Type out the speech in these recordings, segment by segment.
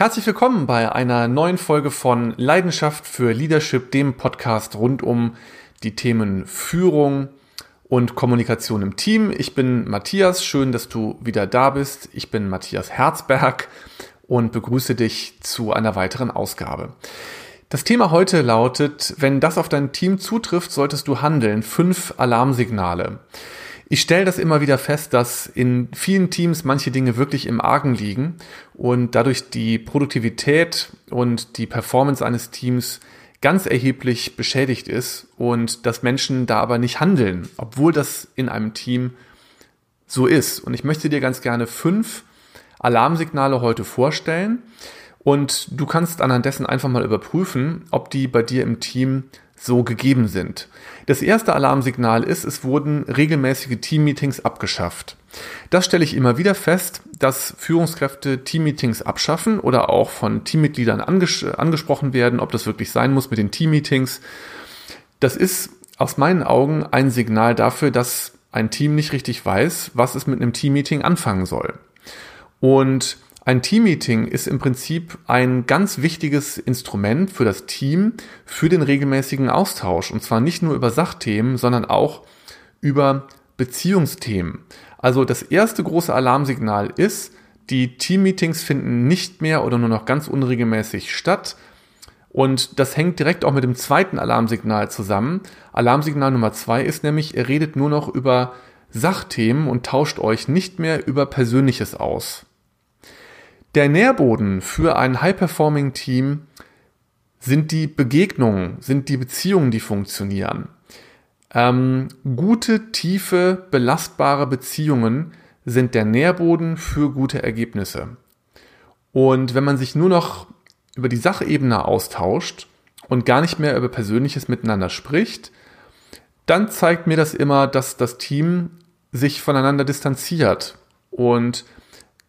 Herzlich willkommen bei einer neuen Folge von Leidenschaft für Leadership, dem Podcast rund um die Themen Führung und Kommunikation im Team. Ich bin Matthias, schön, dass du wieder da bist. Ich bin Matthias Herzberg und begrüße dich zu einer weiteren Ausgabe. Das Thema heute lautet, wenn das auf dein Team zutrifft, solltest du handeln. Fünf Alarmsignale. Ich stelle das immer wieder fest, dass in vielen Teams manche Dinge wirklich im Argen liegen und dadurch die Produktivität und die Performance eines Teams ganz erheblich beschädigt ist und dass Menschen da aber nicht handeln, obwohl das in einem Team so ist. Und ich möchte dir ganz gerne fünf Alarmsignale heute vorstellen und du kannst anhand dessen einfach mal überprüfen, ob die bei dir im Team so gegeben sind. Das erste Alarmsignal ist, es wurden regelmäßige Teammeetings abgeschafft. Das stelle ich immer wieder fest, dass Führungskräfte Teammeetings abschaffen oder auch von Teammitgliedern anges angesprochen werden, ob das wirklich sein muss mit den Teammeetings. Das ist aus meinen Augen ein Signal dafür, dass ein Team nicht richtig weiß, was es mit einem Teammeeting anfangen soll. Und ein Teammeeting ist im Prinzip ein ganz wichtiges Instrument für das Team, für den regelmäßigen Austausch. Und zwar nicht nur über Sachthemen, sondern auch über Beziehungsthemen. Also das erste große Alarmsignal ist, die Teammeetings finden nicht mehr oder nur noch ganz unregelmäßig statt. Und das hängt direkt auch mit dem zweiten Alarmsignal zusammen. Alarmsignal Nummer zwei ist nämlich, ihr redet nur noch über Sachthemen und tauscht euch nicht mehr über Persönliches aus. Der Nährboden für ein High-Performing-Team sind die Begegnungen, sind die Beziehungen, die funktionieren. Ähm, gute, tiefe, belastbare Beziehungen sind der Nährboden für gute Ergebnisse. Und wenn man sich nur noch über die Sachebene austauscht und gar nicht mehr über Persönliches miteinander spricht, dann zeigt mir das immer, dass das Team sich voneinander distanziert und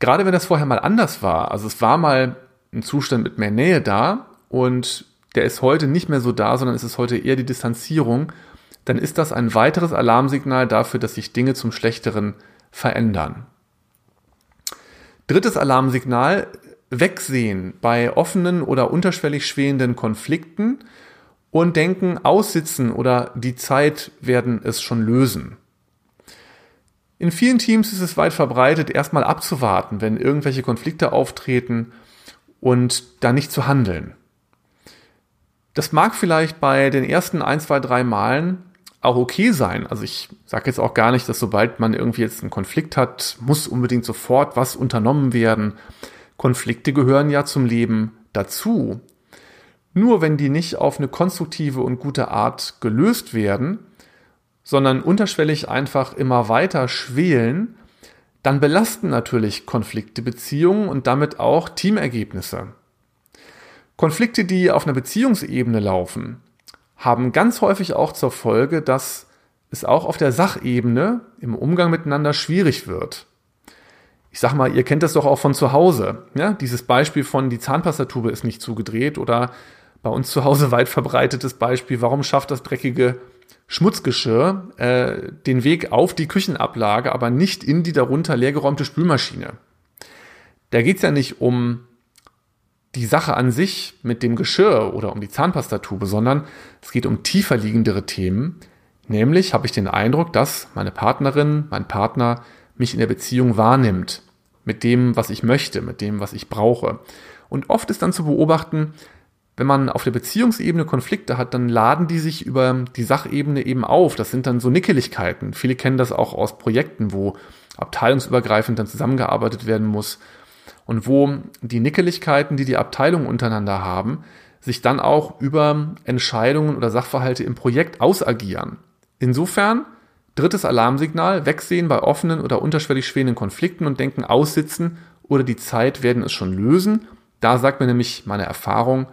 gerade wenn das vorher mal anders war, also es war mal ein Zustand mit mehr Nähe da und der ist heute nicht mehr so da, sondern es ist heute eher die Distanzierung, dann ist das ein weiteres Alarmsignal dafür, dass sich Dinge zum Schlechteren verändern. Drittes Alarmsignal, wegsehen bei offenen oder unterschwellig schwelenden Konflikten und denken, aussitzen oder die Zeit werden es schon lösen. In vielen Teams ist es weit verbreitet, erstmal abzuwarten, wenn irgendwelche Konflikte auftreten und da nicht zu handeln. Das mag vielleicht bei den ersten ein, zwei, drei Malen auch okay sein. Also ich sage jetzt auch gar nicht, dass sobald man irgendwie jetzt einen Konflikt hat, muss unbedingt sofort was unternommen werden. Konflikte gehören ja zum Leben dazu. Nur wenn die nicht auf eine konstruktive und gute Art gelöst werden, sondern unterschwellig einfach immer weiter schwelen, dann belasten natürlich Konflikte Beziehungen und damit auch Teamergebnisse. Konflikte, die auf einer Beziehungsebene laufen, haben ganz häufig auch zur Folge, dass es auch auf der Sachebene im Umgang miteinander schwierig wird. Ich sag mal, ihr kennt das doch auch von zu Hause. Ja? Dieses Beispiel von die Zahnpastatube ist nicht zugedreht oder bei uns zu Hause weit verbreitetes Beispiel, warum schafft das dreckige Schmutzgeschirr äh, den Weg auf die Küchenablage, aber nicht in die darunter leergeräumte Spülmaschine. Da geht's ja nicht um die Sache an sich mit dem Geschirr oder um die Zahnpastatube, sondern es geht um tiefer liegendere Themen. Nämlich habe ich den Eindruck, dass meine Partnerin, mein Partner mich in der Beziehung wahrnimmt. Mit dem, was ich möchte, mit dem, was ich brauche. Und oft ist dann zu beobachten, wenn man auf der Beziehungsebene Konflikte hat, dann laden die sich über die Sachebene eben auf. Das sind dann so Nickeligkeiten. Viele kennen das auch aus Projekten, wo abteilungsübergreifend dann zusammengearbeitet werden muss und wo die Nickeligkeiten, die die Abteilungen untereinander haben, sich dann auch über Entscheidungen oder Sachverhalte im Projekt ausagieren. Insofern, drittes Alarmsignal, wegsehen bei offenen oder unterschwellig schwelenden Konflikten und denken, aussitzen oder die Zeit werden es schon lösen. Da sagt mir nämlich meine Erfahrung,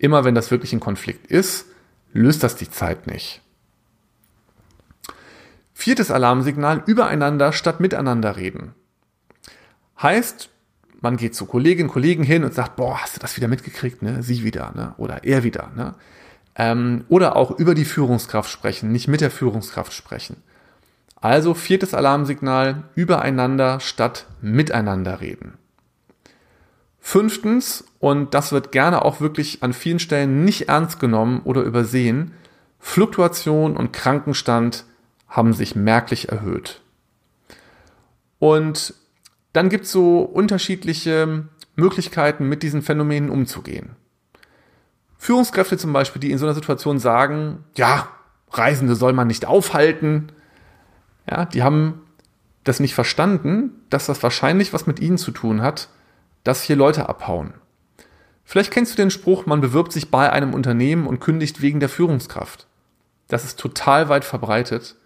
Immer wenn das wirklich ein Konflikt ist, löst das die Zeit nicht. Viertes Alarmsignal, übereinander statt miteinander reden. Heißt, man geht zu Kolleginnen und Kollegen hin und sagt, boah, hast du das wieder mitgekriegt, ne? Sie wieder, ne? Oder er wieder, ne? Ähm, oder auch über die Führungskraft sprechen, nicht mit der Führungskraft sprechen. Also viertes Alarmsignal, übereinander statt miteinander reden. Fünftens, und das wird gerne auch wirklich an vielen Stellen nicht ernst genommen oder übersehen, Fluktuation und Krankenstand haben sich merklich erhöht. Und dann gibt es so unterschiedliche Möglichkeiten, mit diesen Phänomenen umzugehen. Führungskräfte zum Beispiel, die in so einer Situation sagen, ja, Reisende soll man nicht aufhalten, ja, die haben das nicht verstanden, dass das wahrscheinlich was mit ihnen zu tun hat, dass hier Leute abhauen. Vielleicht kennst du den Spruch, man bewirbt sich bei einem Unternehmen und kündigt wegen der Führungskraft. Das ist total weit verbreitet.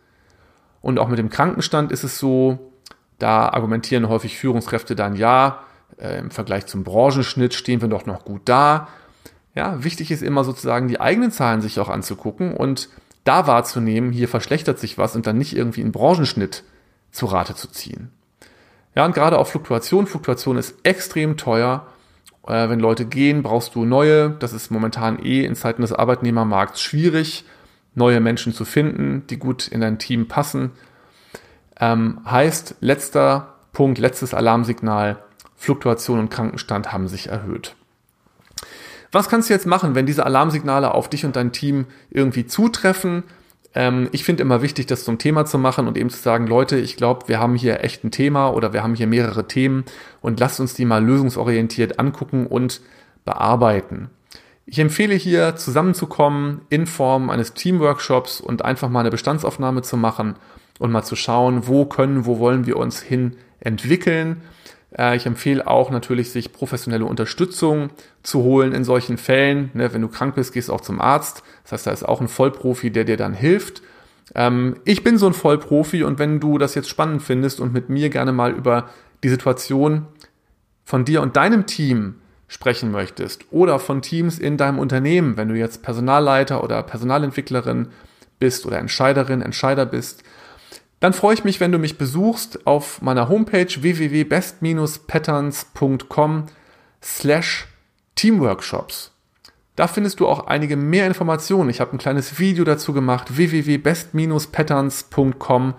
Und auch mit dem Krankenstand ist es so, da argumentieren häufig Führungskräfte dann, ja, äh, im Vergleich zum Branchenschnitt stehen wir doch noch gut da. Ja, wichtig ist immer sozusagen die eigenen Zahlen sich auch anzugucken und da wahrzunehmen, hier verschlechtert sich was und dann nicht irgendwie einen Branchenschnitt zu Rate zu ziehen. Ja, und gerade auch Fluktuation. Fluktuation ist extrem teuer. Äh, wenn Leute gehen, brauchst du neue. Das ist momentan eh in Zeiten des Arbeitnehmermarkts schwierig, neue Menschen zu finden, die gut in dein Team passen. Ähm, heißt, letzter Punkt, letztes Alarmsignal, Fluktuation und Krankenstand haben sich erhöht. Was kannst du jetzt machen, wenn diese Alarmsignale auf dich und dein Team irgendwie zutreffen? Ähm, ich finde immer wichtig, das zum Thema zu machen und eben zu sagen, Leute, ich glaube, wir haben hier echt ein Thema oder wir haben hier mehrere Themen und lasst uns die mal lösungsorientiert angucken und bearbeiten. Ich empfehle hier zusammenzukommen in Form eines Teamworkshops und einfach mal eine Bestandsaufnahme zu machen und mal zu schauen, wo können, wo wollen wir uns hin entwickeln ich empfehle auch natürlich, sich professionelle Unterstützung zu holen in solchen Fällen. Ne, wenn du krank bist, gehst du auch zum Arzt. Das heißt, da ist auch ein Vollprofi, der dir dann hilft. Ähm, ich bin so ein Vollprofi und wenn du das jetzt spannend findest und mit mir gerne mal über die Situation von dir und deinem Team sprechen möchtest oder von Teams in deinem Unternehmen, wenn du jetzt Personalleiter oder Personalentwicklerin bist oder Entscheiderin, Entscheider bist, dann freue ich mich, wenn du mich besuchst auf meiner Homepage www.best-patterns.com slash Teamworkshops. Da findest du auch einige mehr Informationen. Ich habe ein kleines Video dazu gemacht, www.best-patterns.com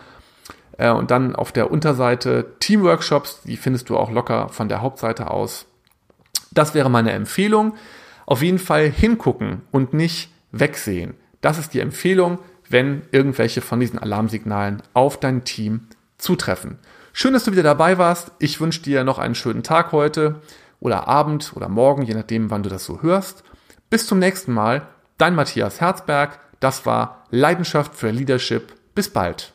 äh, und dann auf der Unterseite Teamworkshops, die findest du auch locker von der Hauptseite aus. Das wäre meine Empfehlung. Auf jeden Fall hingucken und nicht wegsehen. Das ist die Empfehlung wenn irgendwelche von diesen Alarmsignalen auf dein Team zutreffen. Schön, dass du wieder dabei warst. Ich wünsche dir noch einen schönen Tag heute oder Abend oder morgen, je nachdem, wann du das so hörst. Bis zum nächsten Mal. Dein Matthias Herzberg. Das war Leidenschaft für Leadership. Bis bald.